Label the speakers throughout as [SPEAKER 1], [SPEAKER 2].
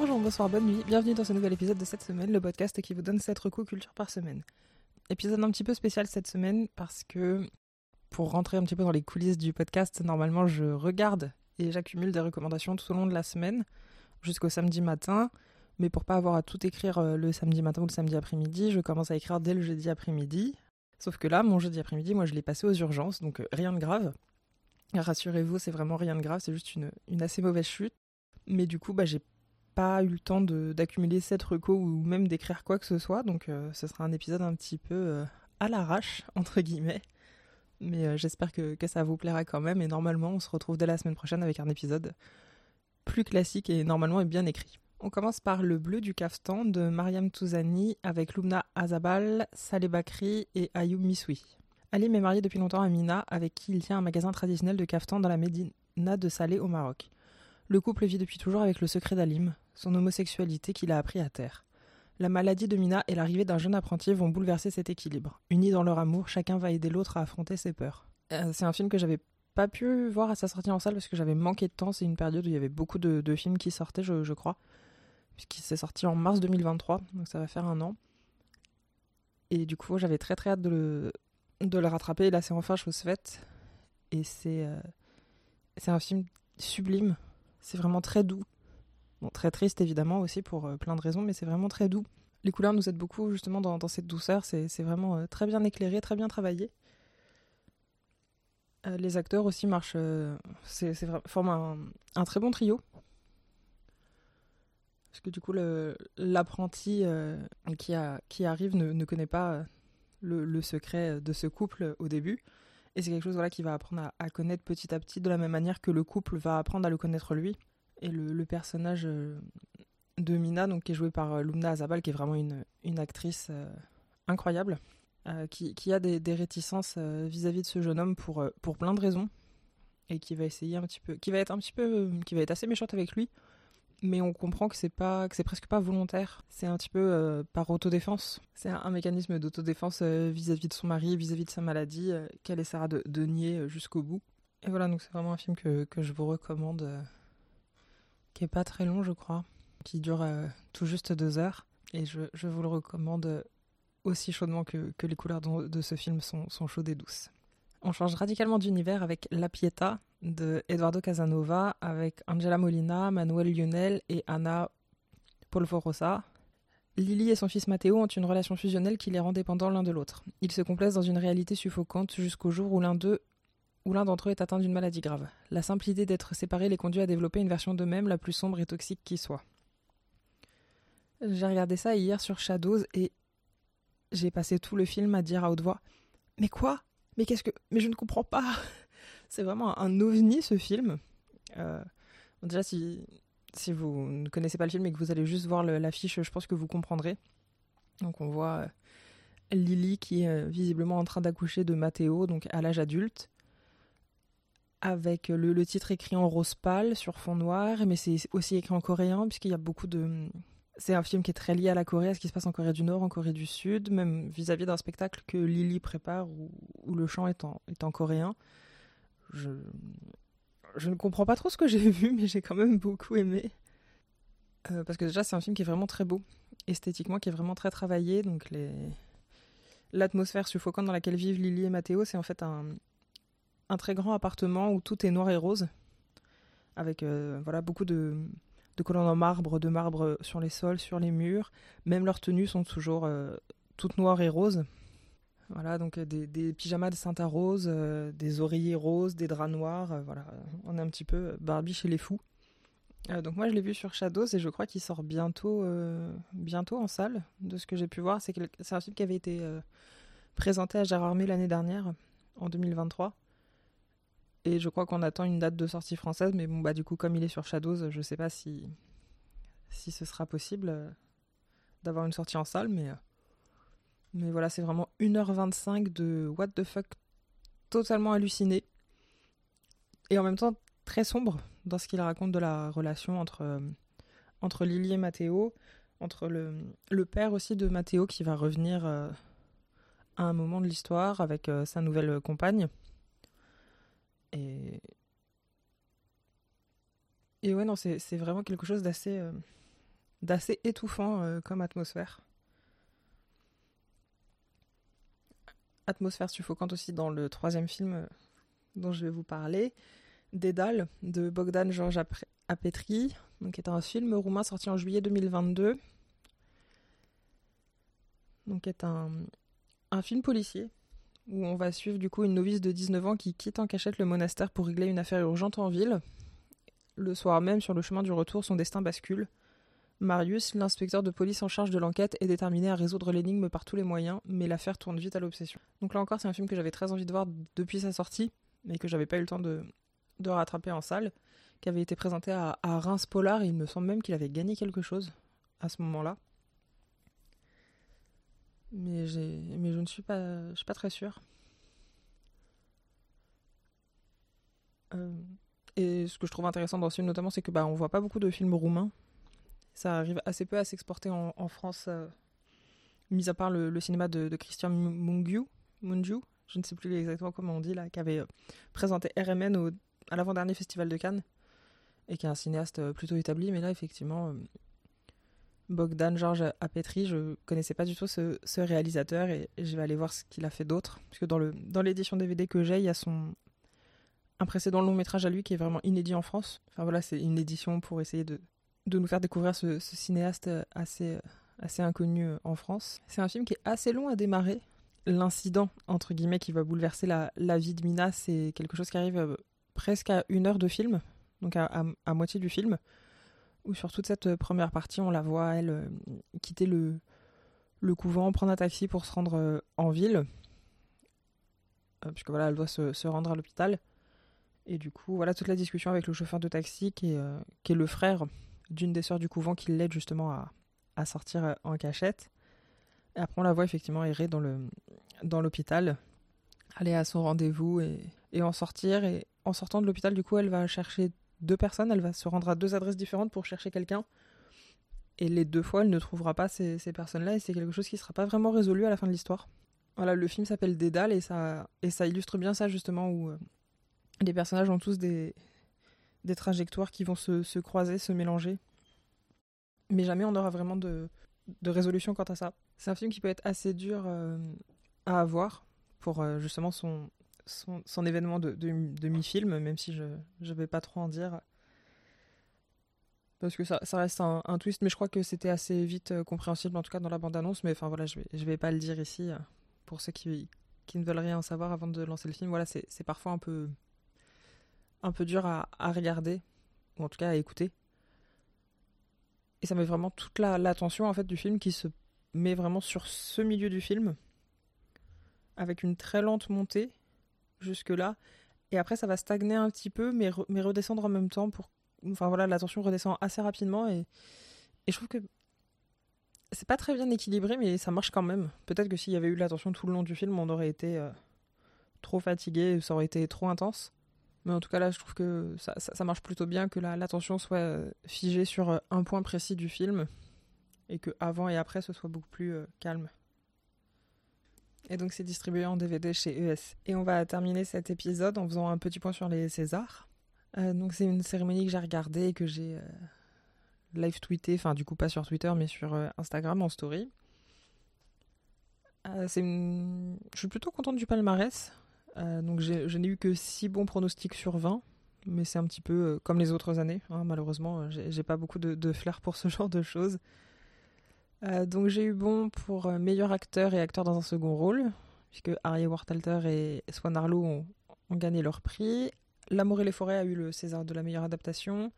[SPEAKER 1] Bonjour, bonsoir, bonne nuit, bienvenue dans ce nouvel épisode de cette semaine, le podcast qui vous donne 7 recours culture par semaine. Épisode un petit peu spécial cette semaine parce que pour rentrer un petit peu dans les coulisses du podcast, normalement je regarde et j'accumule des recommandations tout au long de la semaine jusqu'au samedi matin. Mais pour pas avoir à tout écrire euh, le samedi matin ou le samedi après-midi, je commence à écrire dès le jeudi après-midi. Sauf que là, mon jeudi après-midi, moi je l'ai passé aux urgences, donc euh, rien de grave. Rassurez-vous, c'est vraiment rien de grave, c'est juste une, une, assez mauvaise chute. Mais du coup, bah, j'ai pas eu le temps d'accumuler cette recos ou même d'écrire quoi que ce soit, donc euh, ce sera un épisode un petit peu euh, à l'arrache, entre guillemets. Mais euh, j'espère que, ça vous plaira quand même, et normalement, on se retrouve dès la semaine prochaine avec un épisode plus classique et normalement bien écrit. On commence par Le Bleu du Kaftan de Mariam Touzani avec Lumna Azabal, Saleh Bakri et Ayoub Miswi. Alim est marié depuis longtemps à Mina, avec qui il tient un magasin traditionnel de kaftan dans la Médina de Salé au Maroc. Le couple vit depuis toujours avec le secret d'Alim, son homosexualité qu'il a appris à terre. La maladie de Mina et l'arrivée d'un jeune apprenti vont bouleverser cet équilibre. Unis dans leur amour, chacun va aider l'autre à affronter ses peurs. Euh, c'est un film que j'avais pas pu voir à sa sortie en salle parce que j'avais manqué de temps. C'est une période où il y avait beaucoup de, films qui sortaient, je, crois. Puisqu'il s'est sorti en mars 2023, donc ça va faire un an. Et du coup, j'avais très très hâte de le, rattraper. Et là, c'est enfin chose faite. Et euh, c'est un film sublime. C'est vraiment très doux. Très triste évidemment aussi pour euh, plein de raisons, mais c'est vraiment très doux. Les couleurs nous aident beaucoup justement dans, cette douceur. C'est vraiment euh, très bien éclairé, très bien travaillé. Euh, les acteurs aussi marchent. C'est forment un, très bon trio. Parce que du coup, l'apprenti qui, arrive ne, connaît pas le, secret de ce couple au début. Et c'est quelque chose voilà, qu'il va apprendre à, connaître petit à petit, de la même manière que le couple va apprendre à le connaître lui. Et le, personnage de Mina, donc, qui est joué par Lumna Azabal, qui est vraiment une, une actrice euh, incroyable, euh, qui, qui, a des, des réticences vis-à-vis -vis de ce jeune homme pour, pour plein de raisons. Et qui va essayer un petit peu. qui va être un petit peu. qui va être assez méchante avec lui mais on comprend que c'est pas que c'est presque pas volontaire. C'est un petit peu euh, par autodéfense. C'est un, mécanisme d'autodéfense euh, vis-à-vis de son mari, vis-à-vis -vis de sa maladie, euh, qu'elle essaiera de, de nier jusqu'au bout. Et voilà, donc c'est vraiment un film que, que je vous recommande, qui est pas très long, je crois, qui dure tout juste deux heures. Et je, je, vous le recommande aussi chaudement que, que les couleurs de, de ce film sont, sont chaudes et douces. On change radicalement d'univers avec La Pietà de Eduardo Casanova avec Angela Molina, Manuel Lionel et Anna Polvorosa. Lily et son fils Matteo ont une relation fusionnelle qui les rend dépendants l'un de l'autre. Ils se complaisent dans une réalité suffocante jusqu'au jour où l'un d'eux ou l'un d'entre eux est atteint d'une maladie grave. La simple idée d'être séparés les conduit à développer une version d'eux-mêmes la plus sombre et toxique qui soit. J'ai regardé ça hier sur Shadows et j'ai passé tout le film à dire à haute voix Mais quoi? Mais qu'est-ce que. Mais je ne comprends pas C'est vraiment un ovni ce film. Euh, déjà, si, si vous ne connaissez pas le film et que vous allez juste voir l'affiche, je pense que vous comprendrez. Donc on voit Lily qui est euh, visiblement en train d'accoucher de Matteo, donc à l'âge adulte, avec le, titre écrit en rose pâle sur fond noir, mais c'est aussi écrit en coréen puisqu'il y a beaucoup de... C'est un film qui est très lié à la Corée, à ce qui se passe en Corée du Nord, en Corée du Sud, même vis-à-vis d'un spectacle que Lily prépare où, le chant est en, coréen je, ne comprends pas trop ce que j'ai vu, mais j'ai quand même beaucoup aimé. Euh, parce que déjà, c'est un film qui est vraiment très beau, esthétiquement, qui est vraiment très travaillé. Donc, les... l'atmosphère suffocante dans laquelle vivent Lily et Matteo, c'est en fait un, un très grand appartement où tout est noir et rose, avec euh, voilà, beaucoup de, de colonnes en marbre, de marbre sur les sols, sur les murs. Même leurs tenues sont toujours euh, toutes noires et roses. Voilà, donc des, des pyjamas de Santa Rose, euh, des oreillers roses, des draps noirs. Euh, voilà, on est un petit peu Barbie chez les fous. Euh, donc moi je l'ai vu sur Shadows et je crois qu'il sort bientôt, euh, bientôt en salle. De ce que j'ai pu voir, c'est un film qui avait été euh, présenté à Gérard l'année dernière, en 2023. Et je crois qu'on attend une date de sortie française, mais bon bah du coup comme il est sur Shadows, je sais pas si ce sera possible d'avoir une sortie en salle, mais mais voilà, c'est vraiment 1h25 de what the fuck totalement halluciné. Et en même temps très sombre dans ce qu'il raconte de la relation entre, euh, entre Lily et Matteo, entre le, le père aussi de Matteo qui va revenir euh, à un moment de l'histoire avec euh, sa nouvelle compagne. Et. Et ouais, non, c'est vraiment quelque chose d'assez d'assez étouffant comme atmosphère. Atmosphère suffocante aussi dans le troisième film dont je vais vous parler, Dédale de Bogdan George Apetri, qui est un film roumain sorti en juillet 2022. Donc est un, un film policier où on va suivre du coup une novice de 19 ans qui quitte en cachette le monastère pour régler une affaire urgente en ville. Le soir même, sur le chemin du retour, son destin bascule. Marius, l'inspecteur de police en charge de l'enquête, est déterminé à résoudre l'énigme par tous les moyens, mais l'affaire tourne vite à l'obsession. Donc là encore, c'est un film que j'avais très envie de voir depuis sa sortie, mais que j'avais pas eu le temps de, rattraper en salle, qui avait été présenté à, Reims Polar, et il me semble même qu'il avait gagné quelque chose à ce moment-là. Mais, mais je ne suis pas, je suis pas très sûre. Euh, et ce que je trouve intéressant dans ce film notamment, c'est que bah, on voit pas beaucoup de films roumains. Ça arrive assez peu à s'exporter en, France, euh, mis à part le, cinéma de, Christian Mungiu, Mungiu, je ne sais plus exactement comment on dit là, qui avait euh, présenté RMN au, à l'avant-dernier festival de Cannes et qui est un cinéaste plutôt établi. Mais là, effectivement, Bogdan Georges Apetri, je connaissais pas du tout ce, réalisateur et, je vais aller voir ce qu'il a fait d'autre. Parce que dans, le, dans l'édition DVD que j'ai, il y a son, un précédent long métrage à lui qui est vraiment inédit en France. Enfin voilà, c'est une édition pour essayer de, de nous faire découvrir ce, cinéaste assez, assez inconnu en France. C'est un film qui est assez long à démarrer l'incident, entre guillemets, qui va bouleverser la, la vie de Mina, c'est quelque chose qui arrive euh, presque à une heure de film, donc à, à, moitié du film, où sur toute cette première partie, on la voit, elle, euh, quitter le, couvent, prendre un taxi pour se rendre euh, en ville, puisque voilà, elle doit se, rendre à l'hôpital. Et du coup, voilà toute la discussion avec le chauffeur de taxi, qui est, le frère d'une des sœurs du couvent qui l'aide justement à, sortir en cachette. Et après, on la voit effectivement errer dans l'hôpital, aller à son rendez-vous et, et, en sortir. Et en sortant de l'hôpital, du coup, elle va chercher deux personnes. Elle va se rendre à deux adresses différentes pour chercher quelqu'un. Et les deux fois, elle ne trouvera pas ces, personnes-là. Et c'est quelque chose qui ne sera pas vraiment résolu à la fin de l'histoire. Voilà, le film s'appelle Dédale et ça, et ça illustre bien ça, justement, où euh, les personnages ont tous des, trajectoires qui vont se, se croiser, se mélanger. Mais jamais on aura vraiment de, de résolution quant à ça. C'est un film qui peut être assez dur euh, à avoir pour euh, justement son, son, événement de, de, mi-film, même si je ne vais pas trop en dire. Parce que ça, reste un, twist, mais je crois que c'était assez vite euh, compréhensible, en tout cas dans la bande-annonce. Mais enfin voilà, je je vais pas le dire ici pour ceux qui, ne veulent rien savoir avant de lancer le film. Voilà, c'est parfois un peu, dur à, à regarder, ou en tout cas à écouter. Et ça met vraiment toute l'attention en fait du film qui se met vraiment sur ce milieu du film avec une très lente montée jusque là et après ça va stagner un petit peu mais, mais redescendre en même temps pour enfin voilà l'attention redescend assez rapidement et, et je trouve que c'est pas très bien équilibré mais ça marche quand même. Peut-être que s'il y avait eu l'attention tout le long du film on aurait été euh, trop fatigué ça aurait été trop intense. Mais en tout cas, là, je trouve que ça, ça, marche plutôt bien que l'attention soit euh, figée sur euh, un point précis du film et que avant et après, ce soit beaucoup plus calme. Et donc, c'est distribué en DVD chez ES. Et on va terminer cet épisode en faisant un petit point sur les Césars. donc, c'est une cérémonie que j'ai regardée et que j'ai live tweeté, enfin, du coup, pas sur Twitter, mais sur Instagram en story. Une... Je suis plutôt contente du palmarès. Euh, donc je n'ai eu que 6 bons pronostics sur 20, mais c'est un petit peu euh, comme les autres années. Hein, malheureusement, euh, j'ai pas beaucoup de, flair pour ce genre de choses. Donc j'ai eu bon pour meilleur acteur et acteur dans un second rôle, puisque Harry Wartalter et Swan Arlo ont, gagné leur prix. L'amour et les forêts a eu le César de la meilleure adaptation.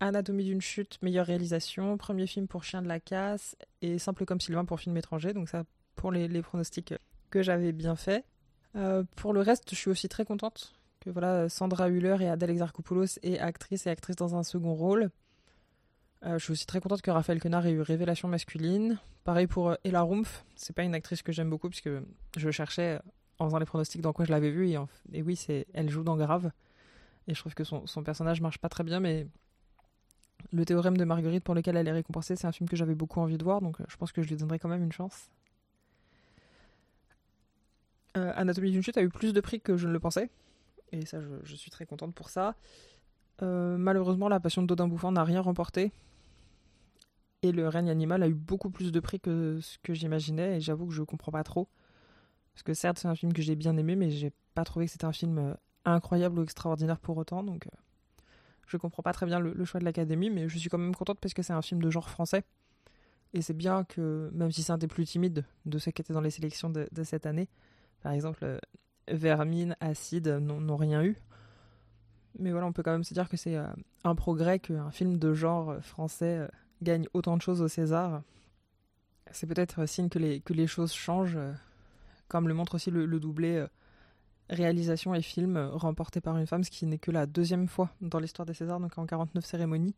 [SPEAKER 1] Anatomie d'une chute, meilleure réalisation. Premier film pour Chien de la casse. Et Simple comme Sylvain pour film étranger. Donc ça pour les, les pronostics que j'avais bien fait. Euh, pour le reste, je suis aussi très contente que voilà, Sandra Hüller et Adèle Exarchopoulos aient actrice et actrice dans un second rôle. Euh, je suis aussi très contente que Raphaël Quenard ait eu Révélation masculine. Pareil pour euh, Ella Rumpf. C'est pas une actrice que j'aime beaucoup puisque je cherchais en faisant les pronostics dans quoi je l'avais vue et, oui, c'est elle joue dans Grave. Et je trouve que son, son, personnage marche pas très bien, mais le théorème de Marguerite pour lequel elle est récompensée, c'est un film que j'avais beaucoup envie de voir, donc je pense que je lui donnerai quand même une chance. Euh, Anatomie d'une chute a eu plus de prix que je ne le pensais. Et ça, je, suis très contente pour ça. Euh, malheureusement, La Passion de Dodin Bouffant n'a rien remporté. Et le règne animal a eu beaucoup plus de prix que ce que j'imaginais et j'avoue que je comprends pas trop. Parce que certes, c'est un film que j'ai bien aimé, mais j'ai pas trouvé que c'était un film euh, incroyable ou extraordinaire pour autant. Donc, euh, je comprends pas très bien le, choix de l'Académie, mais je suis quand même contente parce que c'est un film de genre français. Et c'est bien que, même si c'est un des plus timides de ceux qui étaient dans les sélections de, cette année, par exemple, euh, Vermine, Acide n'ont rien eu. Mais voilà, on peut quand même se dire que c'est un progrès qu'un film de genre français gagne autant de choses au César. C'est peut-être signe que les, que les choses changent comme le montre aussi le, doublé euh, réalisation et film euh, remporté par une femme, ce qui n'est que la deuxième fois dans l'histoire des Césars, donc en 49 cérémonies.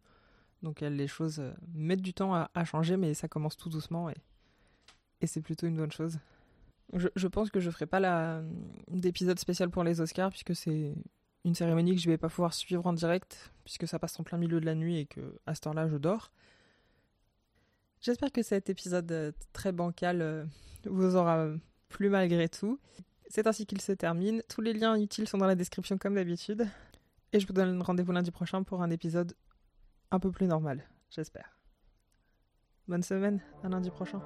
[SPEAKER 1] Donc les choses euh, mettent du temps à, changer, mais ça commence tout doucement et, et c'est plutôt une bonne chose. Je, je, pense que je ferai pas d'épisode spécial pour les Oscars, puisque c'est une cérémonie que je vais pas pouvoir suivre en direct, puisque ça passe en plein milieu de la nuit et que à cette heure-là, je dors. J'espère que cet épisode très bancal vous aura plus malgré tout. C'est ainsi qu'il se termine. Tous les liens utiles sont dans la description comme d'habitude. Et je vous donne rendez-vous lundi prochain pour un épisode un peu plus normal, j'espère. Bonne semaine, à lundi prochain.